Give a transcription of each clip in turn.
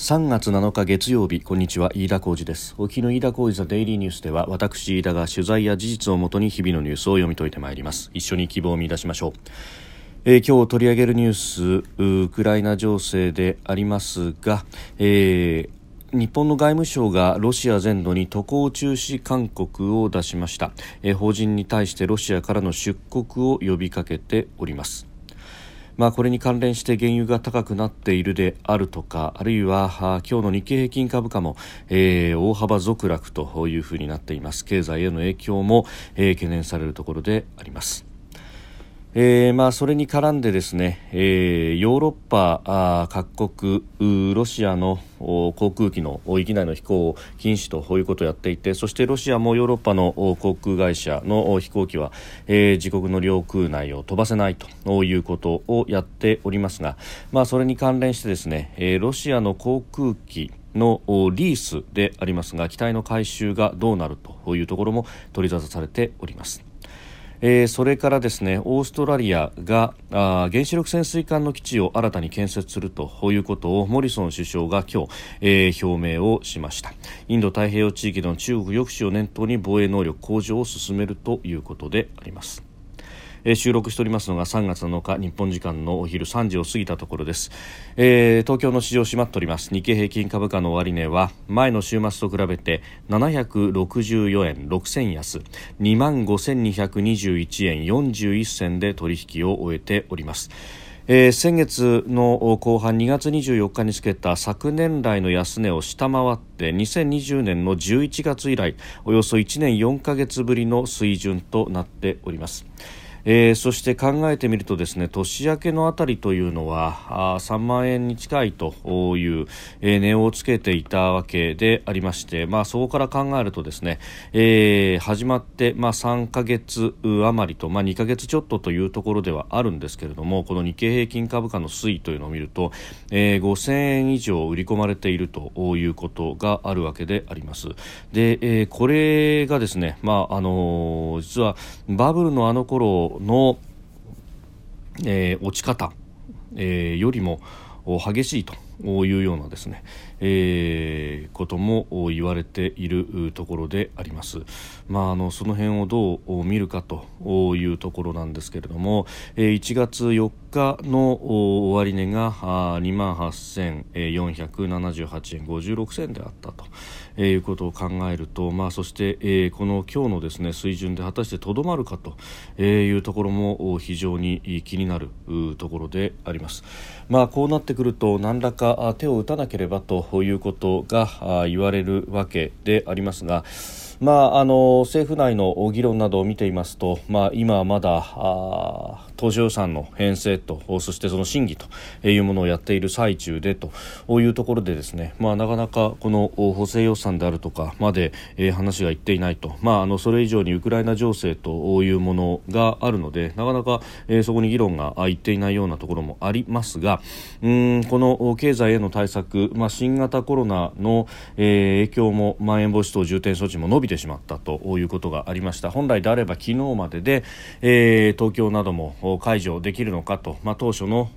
3月7日月曜日こんにちは飯田浩二です。沖の飯田浩二ザデイリーニュースでは私飯田が取材や事実をもとに日々のニュースを読み解いてまいります。一緒に希望を見出しましょう、えー、今日取り上げるニュースウクライナ情勢でありますが、えー日本の外務省がロシア全土に渡航中止勧告を出しました、え、法人に対してロシアからの出国を呼びかけております。まあ、これに関連して原油が高くなっているであるとかあるいは今日の日経平均株価も、えー、大幅続落というふうになっています。経済への影響も、えー、懸念されるところであります。えーまあ、それに絡んでですね、えー、ヨーロッパ各国ロシアの航空機の域内の飛行を禁止ということをやっていてそしてロシアもヨーロッパの航空会社の飛行機は、えー、自国の領空内を飛ばせないということをやっておりますが、まあ、それに関連してですね、えー、ロシアの航空機のリースでありますが機体の回収がどうなるというところも取り沙汰されております。えー、それからですねオーストラリアがあ原子力潜水艦の基地を新たに建設するということをモリソン首相が今日、えー、表明をしました。インド太平洋地域の中国抑止を念頭に防衛能力向上を進めるということであります。えー、収録しておりますのが3月7日日本時間のお昼3時を過ぎたところです、えー、東京の市場閉まっております。日経平均株価の終値は前の週末と比べて764円6銭安。2万5221円41銭で取引を終えております。えー、先月の後半2月24日につけた昨年来の安値を下回って2020年の11月以来およそ1年4ヶ月ぶりの水準となっております。えー、そして考えてみるとですね年明けのあたりというのはあ3万円に近いという、えー、値をつけていたわけでありまして、まあ、そこから考えるとですね、えー、始まって、まあ、3ヶ月余りと、まあ、2ヶ月ちょっとというところではあるんですけれどもこの日経平均株価の推移というのを見ると、えー、5000円以上売り込まれているということがあるわけであります。で、えー、これがですね、まああのー、実はバブルのあの頃の、えー、落ち方、えー、よりも激しいというようなですね、えー、ことも言われているところであります。まあ、あのその辺をどう見るかというところなんですけれども、1月4日の終値が2万8478円56銭であったと。えー、いうことを考えると、まあ、そして、えー、この今日のですね水準で果たしてとどまるかというところも非常に気になるところであります。まあ、こうなってくると何らか手を打たなければとということが言われるわけでありますが、まあ、あの政府内の議論などを見ていますと、まあ、今はまだ当初予算の編成とそしてその審議というものをやっている最中でというところでですね、まあ、なかなかこの補正予算であるとかまで、え話がいっていないと、まあ、あのそれ以上にウクライナ情勢というものがあるのでなかなか、えそこに議論がいっていないようなところもありますがうんこの経済への対策、まあ、新型コロナの、え影響もまん延防止等重点措置も伸びてしまったということがありました。本来であれば昨日までで、えー、東京なども解除できるのかと、まあ、当初の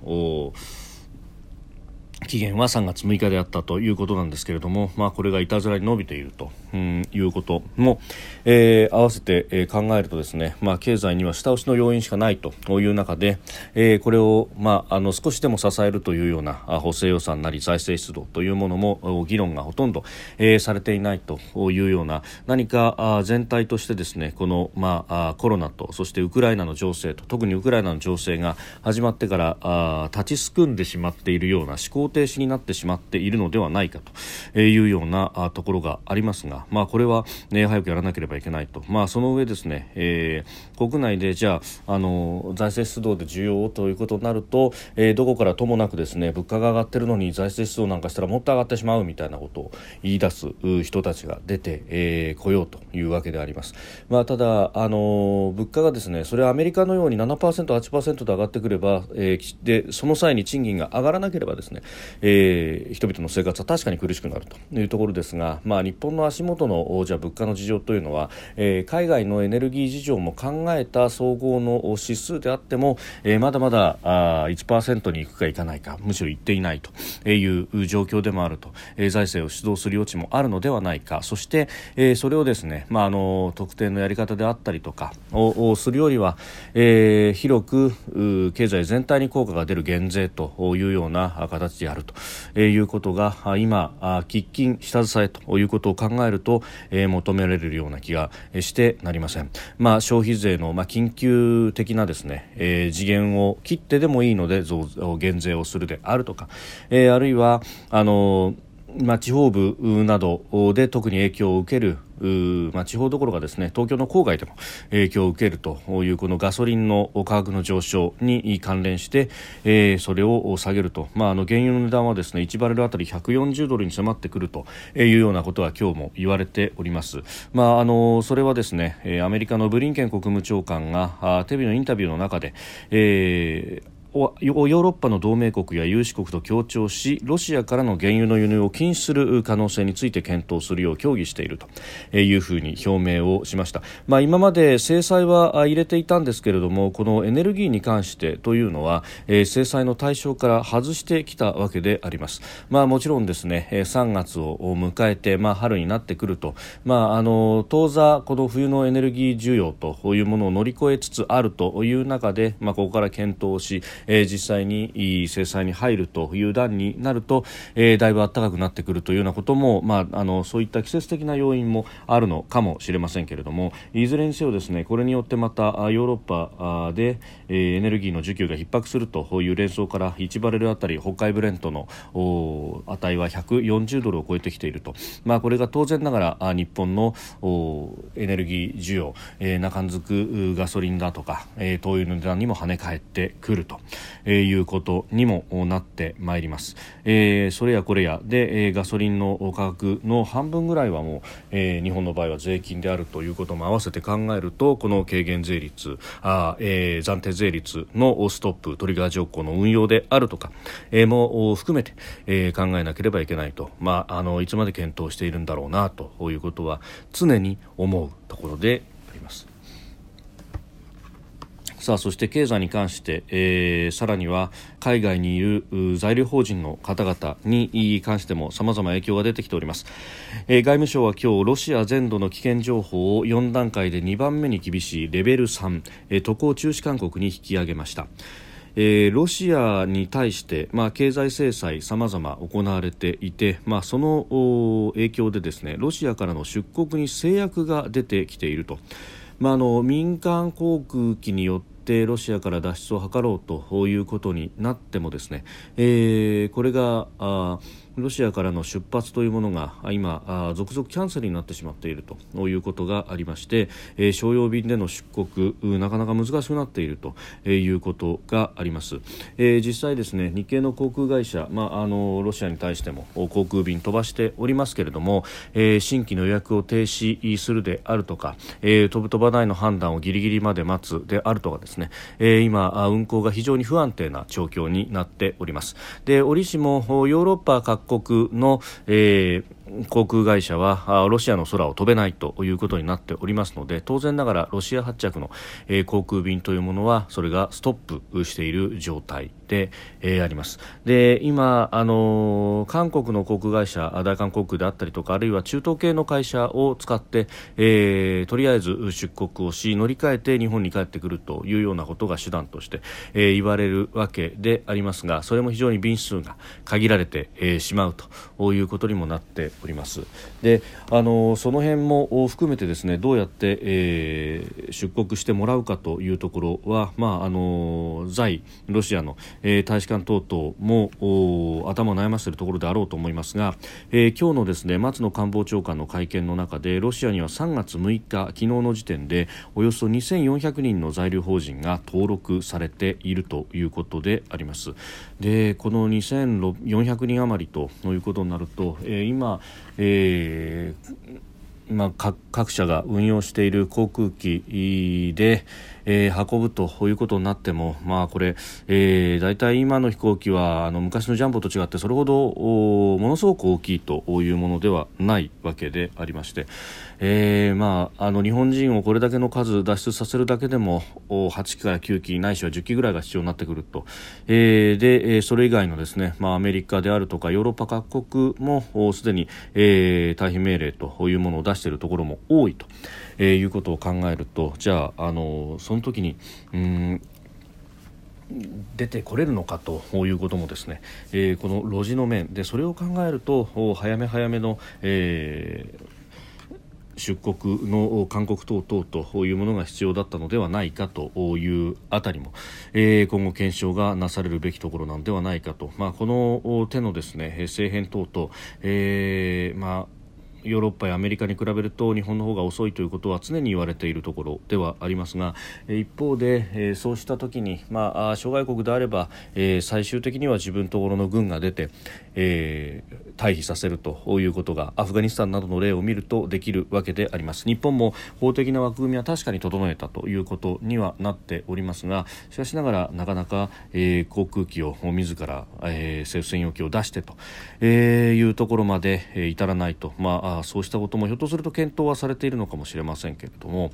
期限は3月6日であったということなんですけれども、まあ、これがいたずらに伸びていると、うん、いうことも、えー、合わせて、考えるとですね、まあ、経済には下押しの要因しかないという中で、えー、これを、まあ、あの少しでも支えるというような補正予算なり財政出動というものも議論がほとんど、えー、されていないというような何か全体としてですねこの、まあ、コロナとそしてウクライナの情勢と特にウクライナの情勢が始まってからあ立ちすくんでしまっているような思考停止になってしまっているのではないかというようなところがありますが、まあ、これは、ね、早くやらなければいけないと、まあ、その上ですね、えー、国内でじゃああの財政出動で需要ということになると、えー、どこからともなくですね物価が上がってるのに財政出動なんかしたらもっと上がってしまうみたいなことを言い出す人たちが出てこ、えー、ようというわけであります。まあ、ただあの物価がですねそれはアメリカのように 7%8% で上がってくれば、えー、でその際に賃金が上がらなければですね、えー、人々の生活は確かに苦しくなるというところですが、まあ、日本の足元のじゃ物価の事情というのは、えー、海外のエネルギー事情も考えた総合の指数であっても、えー、まだまだあ1%に行くかいかないかむしろ行っていないという状況でもあると、えー、財政を主導する余地もあるのではないか。そして、えー、それをですね、まあ、あの特定のやり方であったりとかをするよりは、えー、広く経済全体に効果が出る減税というような形であると。いうことが今、喫緊下支えということを考えると、えー、求められるような気がしてなりません。まあ、消費税の、まあ、緊急的なですね、えー、次元を切ってでもいいので増減税をするであるとか、えー、あるいはあのまあ、地方部などで特に影響を受けるまあ、地方どころかですね東京の郊外でも影響を受けるというこのガソリンの価格の上昇に関連して、えー、それを下げると、まあ、あの原油の値段はですね1バレルあたり140ドルに迫ってくるというようなことは今日も言われております。まあ、あのそれはですねアメリカのブリンケン国務長官がテレビのインタビューの中で、えーヨーロッパの同盟国や有志国と協調しロシアからの原油の輸入を禁止する可能性について検討するよう協議しているというふうに表明をしました、まあ、今まで制裁は入れていたんですけれどもこのエネルギーに関してというのは、制裁の対象から外してきたわけであります、まあ、もちろんですね3月を迎えて、まあ、春になってくると、まあ、あの当座この冬のエネルギー需要というものを乗り越えつつあるという中で、まあ、ここから検討しえー、実際に制裁に入るという段になると、えー、だいぶ暖かくなってくるというようなことも、まあ、あのそういった季節的な要因もあるのかもしれませんけれどもいずれにせよですねこれによってまたヨーロッパで、えー、エネルギーの需給が逼迫するという連想から1バレルあたり北海ブレントの値は140ドルを超えてきていると、まあ、これが当然ながら日本のエネルギー需要、えー、中んづくガソリンだとか、えー、灯油の値段にも跳ね返ってくると、えー、いうことにもなってまいります、えー、それやこれやで、えー、ガソリンの価格の半分ぐらいはもう、えー、日本の場合は税金であるということも合わせて考えるとこの軽減税率あ、えー、暫定税率のストップトリガー条項の運用であるとか、えー、も含めて、えー、考えなければいけないと、まあ、あのいつまで検討しているんだろうなということは常に思うところで。さあそして経済に関して、えー、さらには海外にいる在留邦人の方々に関しても様々影響が出てきております、えー、外務省は今日ロシア全土の危険情報を4段階で2番目に厳しいレベル3、えー、渡航中止勧告に引き上げました。えー、ロシアに対して、まあ、経済制裁さまざま行われていて、まあ、その影響でですねロシアからの出国に制約が出てきていると、まあ、あの民間航空機によってってロシアから脱出を図ろうということになってもですね、えー、これがあロシアからの出発というものが今続々キャンセルになってしまっているということがありまして、商用便での出国なかなか難しくなっているということがあります、実際ですね日系の航空会社、まあ、あのロシアに対しても航空便飛ばしておりますけれども、新規の予約を停止するであるとか、飛ぶ飛ばないの判断をギリギリまで待つであるとかですね、今運航が非常に不安定な状況になっております。で折しもヨーロッパ各国の、えー航空会社はロシアの空を飛べないということになっておりますので当然ながらロシア発着の、えー、航空便というものはそれがストップしている状態。で、えー、あります。で今、あのー、韓国の航空会社大韓航空であったりとかあるいは中東系の会社を使って、えー、とりあえず出国をし乗り換えて日本に帰ってくるというようなことが手段として、えー、言われるわけでありますがそれも非常に便数が限られて、えー、しまうということにもなっております。であのその辺も含めてですねどうやって、えー、出国してもらうかというところは、まあ、あの在ロシアの、えー、大使館等々も頭を悩ませているところであろうと思いますが、えー、今日のですね松野官房長官の会見の中でロシアには3月6日昨日の時点でおよそ2400人の在留邦人が登録されているということであります。でこの2400人余りということになると、えー、今、えーまあ、各社が運用している航空機で、えー、運ぶということになっても、まあ、これ、えー、大体今の飛行機はあの昔のジャンボと違ってそれほどものすごく大きいというものではないわけでありまして、えーまあ、あの日本人をこれだけの数脱出させるだけでも8機から9機ないしは10機ぐらいが必要になってくると、えー、でそれ以外のですね、まあ、アメリカであるとかヨーロッパ各国もすでに、えー、退避命令というものを出しているところも多いと、えー、いうことを考えるとじゃああのその時にうん出てこれるのかということもですね、えー、この路地の面でそれを考えると早め早めの、えー出国の勧告等々というものが必要だったのではないかというあたりも、えー、今後検証がなされるべきところなのではないかと、まあ、この手のですね政変等々、えーまあヨーロッパやアメリカに比べると日本の方が遅いということは常に言われているところではありますが一方でそうした時に、まあ、諸外国であれば最終的には自分ところの軍が出て、えー、退避させるということがアフガニスタンなどの例を見るとできるわけであります日本も法的な枠組みは確かに整えたということにはなっておりますがしかしながらなかなか、えー、航空機を自ら、えー、政府専用機を出してと、えー、いうところまで、えー、至らないと、まあ、そうしたこともひょっとすると検討はされているのかもしれませんけれども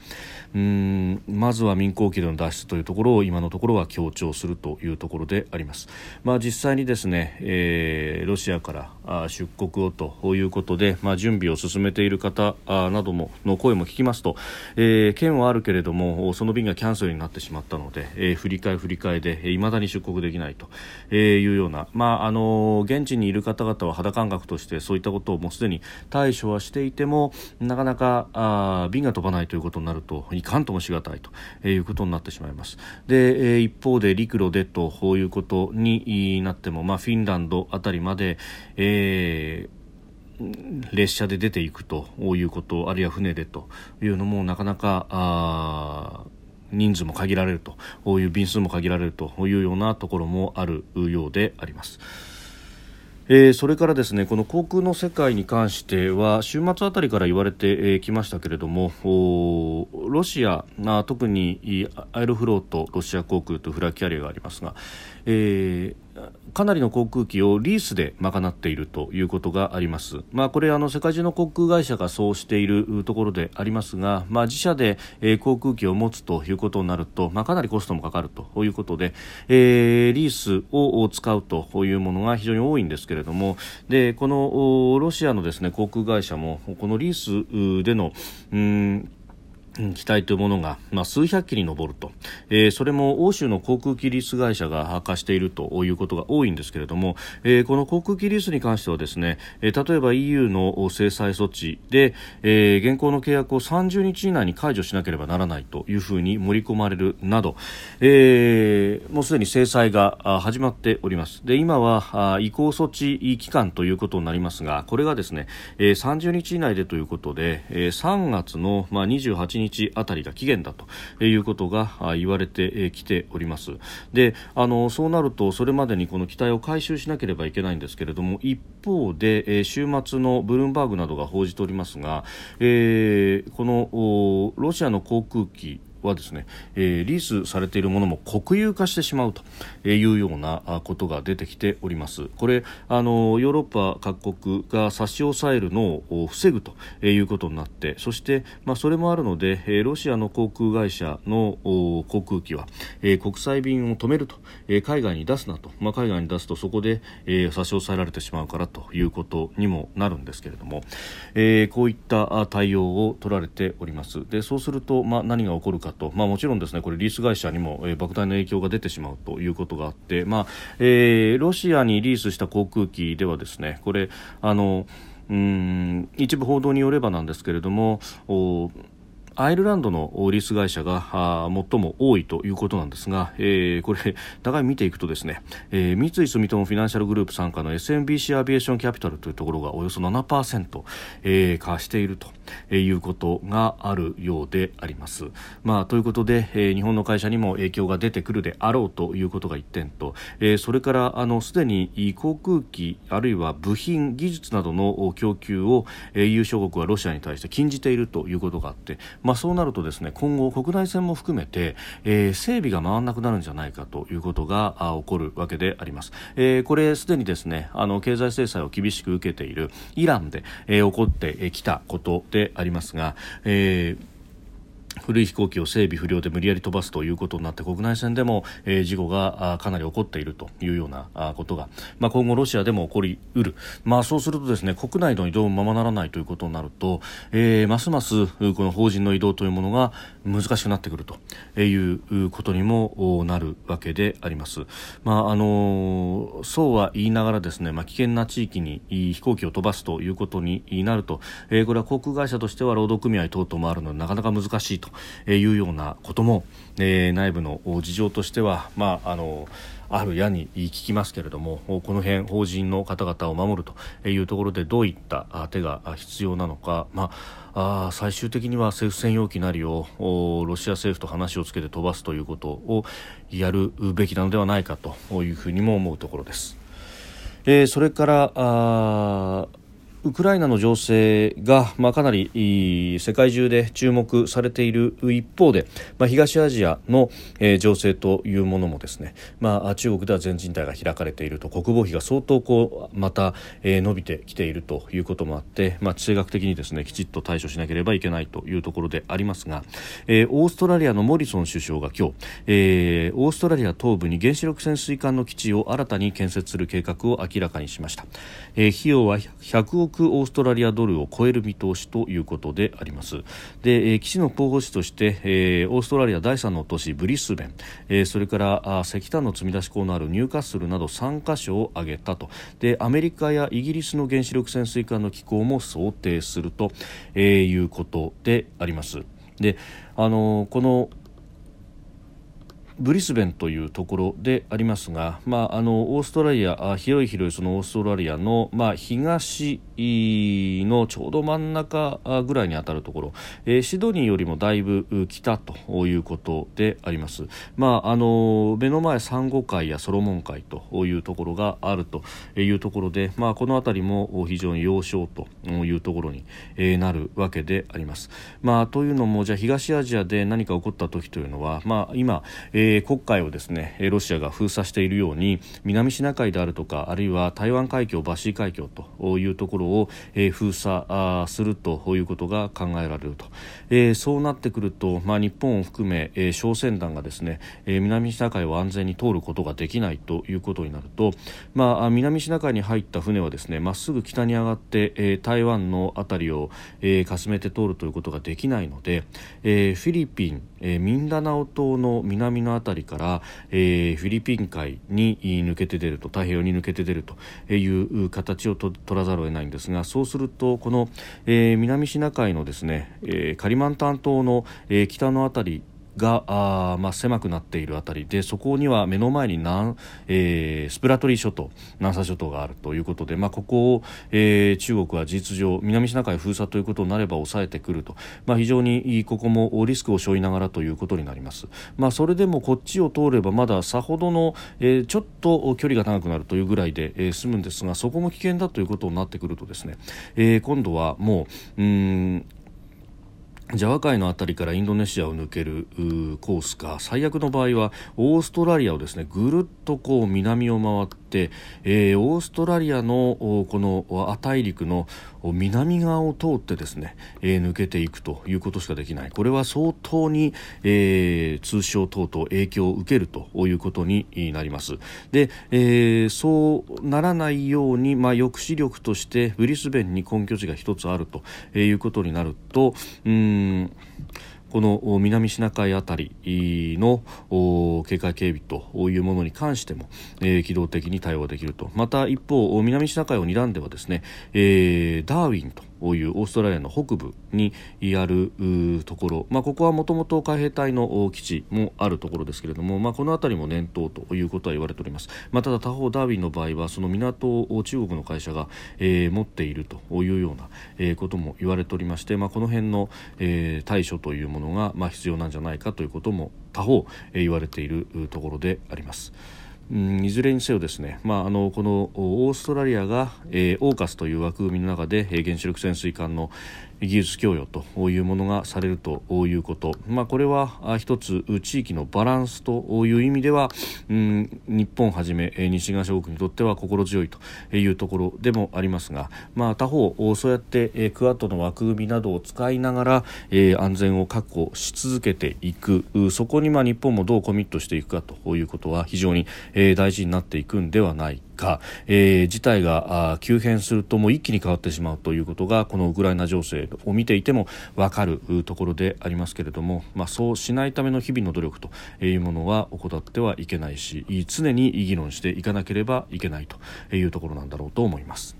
うんまずは民航機での脱出というところを今のところは強調するというところであります。まあ、実際にですね、えーロシアから出国をということで、まあ、準備を進めている方などもの声も聞きますと、えー、県はあるけれどもその便がキャンセルになってしまったので、えー、振り替え振り替えでいまだに出国できないというような、まあ、あの現地にいる方々は肌感覚としてそういったことをもうすでに対処はしていてもなかなかあ便が飛ばないということになるといかんともしがたいということになってしまいます。で、えー、一方で陸路でということになっても、まあ、フィンランドあたりまでで、えー、列車で出ていくということあるいは船でというのもなかなか人数も限られるとこういう便数も限られるというようなところもあるようであります。えー、それからですねこの航空の世界に関しては週末あたりから言われてき、ましたけれどもロシア、あ、特にアイロフロートロシア航空とフラキャリアがありますが、えーかなりの航空機をリースで賄っているということがあります。まあ、これあの世界中の航空会社がそうしているところでありますが、まあ、自社で、え、航空機を持つということになると、まあ、かなりコストもかかるということで、えー、リースを使うというものが非常に多いんですけれども、でこのロシアのですね航空会社もこのリースでのうん機体というものが、まあ、数百機に上ると、えー、それも欧州の航空機リース会社が明かしているということが多いんですけれども、えー、この航空機リースに関してはですね、えー、例えば EU の制裁措置で、えー、現行の契約を30日以内に解除しなければならないというふうに盛り込まれるなど、えー、もうすでに制裁が始まっております。で今は移行措置期間ということになりますがこれがですね、えー、30日以内でということで、えー、3月の、まあ、28日日あたりが期限だということが言われてきております。であのそうなるとそれまでにこの機体を回収しなければいけないんですけれども一方で週末のブルームバーグなどが報じておりますが、えー、このロシアの航空機はですね、えー、リースされているものも国有化してしまうというようなことが出てきております。これあのヨーロッパ各国が差し押さえるのを防ぐということになってそして、まあ、それもあるのでロシアの航空会社の航空機は国際便を止めると海外に出すなと、まあ、海外に出すとそこで差し押さえられてしまうからということにもなるんですけれども、え、こういった対応を取られております。でそうすると、まあ、何が起こるかかと、まあ、もちろんですねこれリース会社にも、えー、莫大な影響が出てしまうということがあって、まあえー、ロシアにリースした航空機ではですねこれあのうん一部報道によればなんですけれどもアイルランドのリース会社が最も多いということなんですが、えー、これ長い見ていくとですね、えー、三井住友フィナンシャルグループ傘下の SMBC アビエーションキャピタルというところがおよそ7%、えー、貸しているということがあるようであります。まあ、ということで、えー、日本の会社にも影響が出てくるであろうということが1点と、えー、それからあのすでに航空機あるいは部品技術などの供給を、えー、EU 諸国はロシアに対して禁じているということがあって、ま、まそうなるとですね今後国内線も含めて、えー、整備が回らなくなるんじゃないかということが起こるわけであります。えー、これすでにですねあの経済制裁を厳しく受けているイランで、えー、起こってきたことでありますが、えー古い飛行機を整備不良で無理やり飛ばすということになって国内線でも、えー、事故がかなり起こっているというようなことが、まあ、今後ロシアでも起こりうる、まあ、そうするとですね国内の移動もままならないということになると、えー、ますますこの法人の移動というものが難しくなってくるということにもなるわけであります。まああのそうは言いながらですね、まあ、危険な地域に飛行機を飛ばすということになると、えー、これは航空会社としては労働組合等々もあるのでなかなか難しいと。いうようなことも、えー、内部の事情としては、まああのあるやに聞きますけれどもこの辺法人の方々を守るというところでどういった手が必要なのか、まあ、あ最終的には政府専用機なりをロシア政府と話をつけて飛ばすということをやるべきなのではないかというふうにも思うところです。えー、それからあウクライナの情勢が、まあ、かなり世界中で注目されている一方で、まあ、東アジアの、えー、情勢というものもですね、まあ、中国では全人代が開かれていると国防費が相当こうまた、えー、伸びてきているということもあって、まあ、地政学的にですねきちっと対処しなければいけないというところでありますが、えー、オーストラリアのモリソン首相が今日、えー、オーストラリア東部に原子力潜水艦の基地を新たに建設する計画を明らかにしました、えー、費用は100億億オーストラリアドルを超える見通しということであります。で、えー、基地の候補地として、えー、オーストラリア第3の都市ブリスベン、えー、それからあ石炭の積み出し港のあるニューカッスルなど3カ所を挙げたと。でアメリカやイギリスの原子力潜水艦の機構も想定すると、えー、いうことであります。であのこのブリスベンというところでありますが、まあ、あのオーストラリア広い広いそのオーストラリアの、まあ、東のちょうど真ん中ぐらいに当たるところ、えー、シドニーよりもだいぶ北ということであります、まあ、あの目の前サンゴ海やソロモン海というところがあるというところで、まあ、この辺りも非常に要衝というところになるわけであります、まあ、というのもじゃあ東アジアで何か起こった時というのは、まあ、今、えーえー、国海をですねロシアが封鎖しているように南シナ海であるとかあるいは台湾海峡、バシー海峡というところを、えー、封鎖するということが考えられると、えー、そうなってくると、まあ、日本を含め、えー、商船団がですね、えー、南シナ海を安全に通ることができないということになると、まあ、南シナ海に入った船はですねまっすぐ北に上がって、えー、台湾の辺りを、えー、かすめて通るということができないので、えー、フィリピン、えー、ミンダナオ島の南の辺りから、えー、フィリピン海に抜けて出ると太平洋に抜けて出るという形を取らざるを得ないんですがそうするとこの、えー、南シナ海のですね、えー、カリマンタン島の、えー、北の辺りがあ、まあ、狭くなっているあたり。でそこには目の前に南、えー、スプラトリー諸島南沙諸島があるということで、まあ、ここを、えー、中国は事実上南シナ海封鎖ということになれば抑えてくると、まあ、非常にここもリスクを背負いながらということになります、まあ、それでもこっちを通ればまださほどの、えー、ちょっと距離が長くなるというぐらいで、えー、済むんですがそこも危険だということになってくるとですね、えー、今度はもううんジャワ海の辺りからインドネシアを抜けるコースか最悪の場合はオーストラリアをですねぐるっとこう南を回って、えー、オーストラリアのこの亜大陸の南側を通ってですね、えー、抜けていくということしかできない。これは相当に、えー、通商等々影響を受けるということになります。で、えー、そうならないように、まあ、抑止力としてブリスベンに根拠地が一つあるということになるとうんこの南シナ海あたりの警戒警備というものに関しても、えー、機動的に対応できると。また一方南シナ海を睨んではですね、えー、ダーウィンというオーストラリアの北部にあるところ、まあ、ここはもともと海兵隊の基地もあるところですけれども、まあ、この辺りも念頭ということは言われております、まあ、ただ他方ダーウィンの場合はその港を中国の会社が、えー、持っているというような、えー、ことも言われておりまして、まあ、この辺の、えー、対処というものが、まあ、必要なんじゃないかということも他方、えー、言われているところであります。うん、いずれにせよですね、まあ、あのこのオーストラリアが、えー、オーカスという枠組みの中で、えー、原子力潜水艦の、技術供与というものがされるということ、まあ、これは一つ地域のバランスという意味では、うん、日本はじめ西側諸国にとっては心強いというところでもありますが、まあ、他方そうやってクアッドの枠組みなどを使いながら安全を確保し続けていく。そこにまあ日本もどうコミットしていくかということは非常に大事になっていくんではないか、えー、事態が急変するともう一気に変わってしまうということがこのウクライナ情勢を見ていても分かるところでありますけれども、まあ、そうしないための日々の努力というものは怠ってはいけないし常に議論していかなければいけないというところなんだろうと思います。